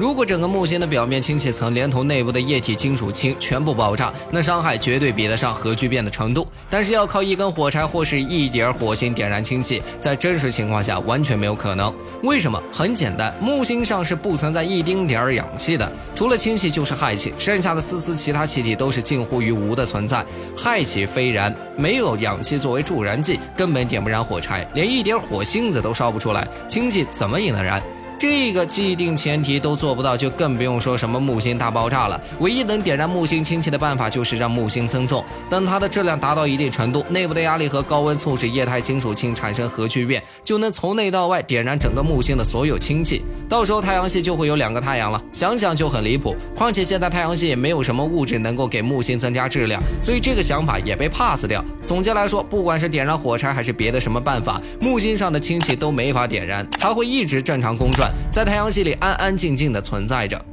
如果整个木星的表面氢气层连同内部的液体金属氢全部爆炸，那伤害绝对比得上核聚变的程度。但是要靠一根火柴或是一点火星点燃氢气，在真实情况下完全没有可能。为什么？很简单，木星上是不存在一丁点儿氧气的，除了氢气就是氦气，剩下的丝丝其他气体都是近乎于无的存在。氦气非燃，没有氧气作为助燃剂，根本点不燃火柴，连一点火星子都烧不出来，氢气怎么也能燃？这个既定前提都做不到，就更不用说什么木星大爆炸了。唯一能点燃木星氢气的办法，就是让木星增重，等它的质量达到一定程度，内部的压力和高温促使液态金属氢产生核聚变，就能从内到外点燃整个木星的所有氢气。到时候太阳系就会有两个太阳了，想想就很离谱。况且现在太阳系也没有什么物质能够给木星增加质量，所以这个想法也被 pass 掉。总结来说，不管是点燃火柴还是别的什么办法，木星上的氢气都没法点燃，它会一直正常公转。在太阳系里安安静静的存在着。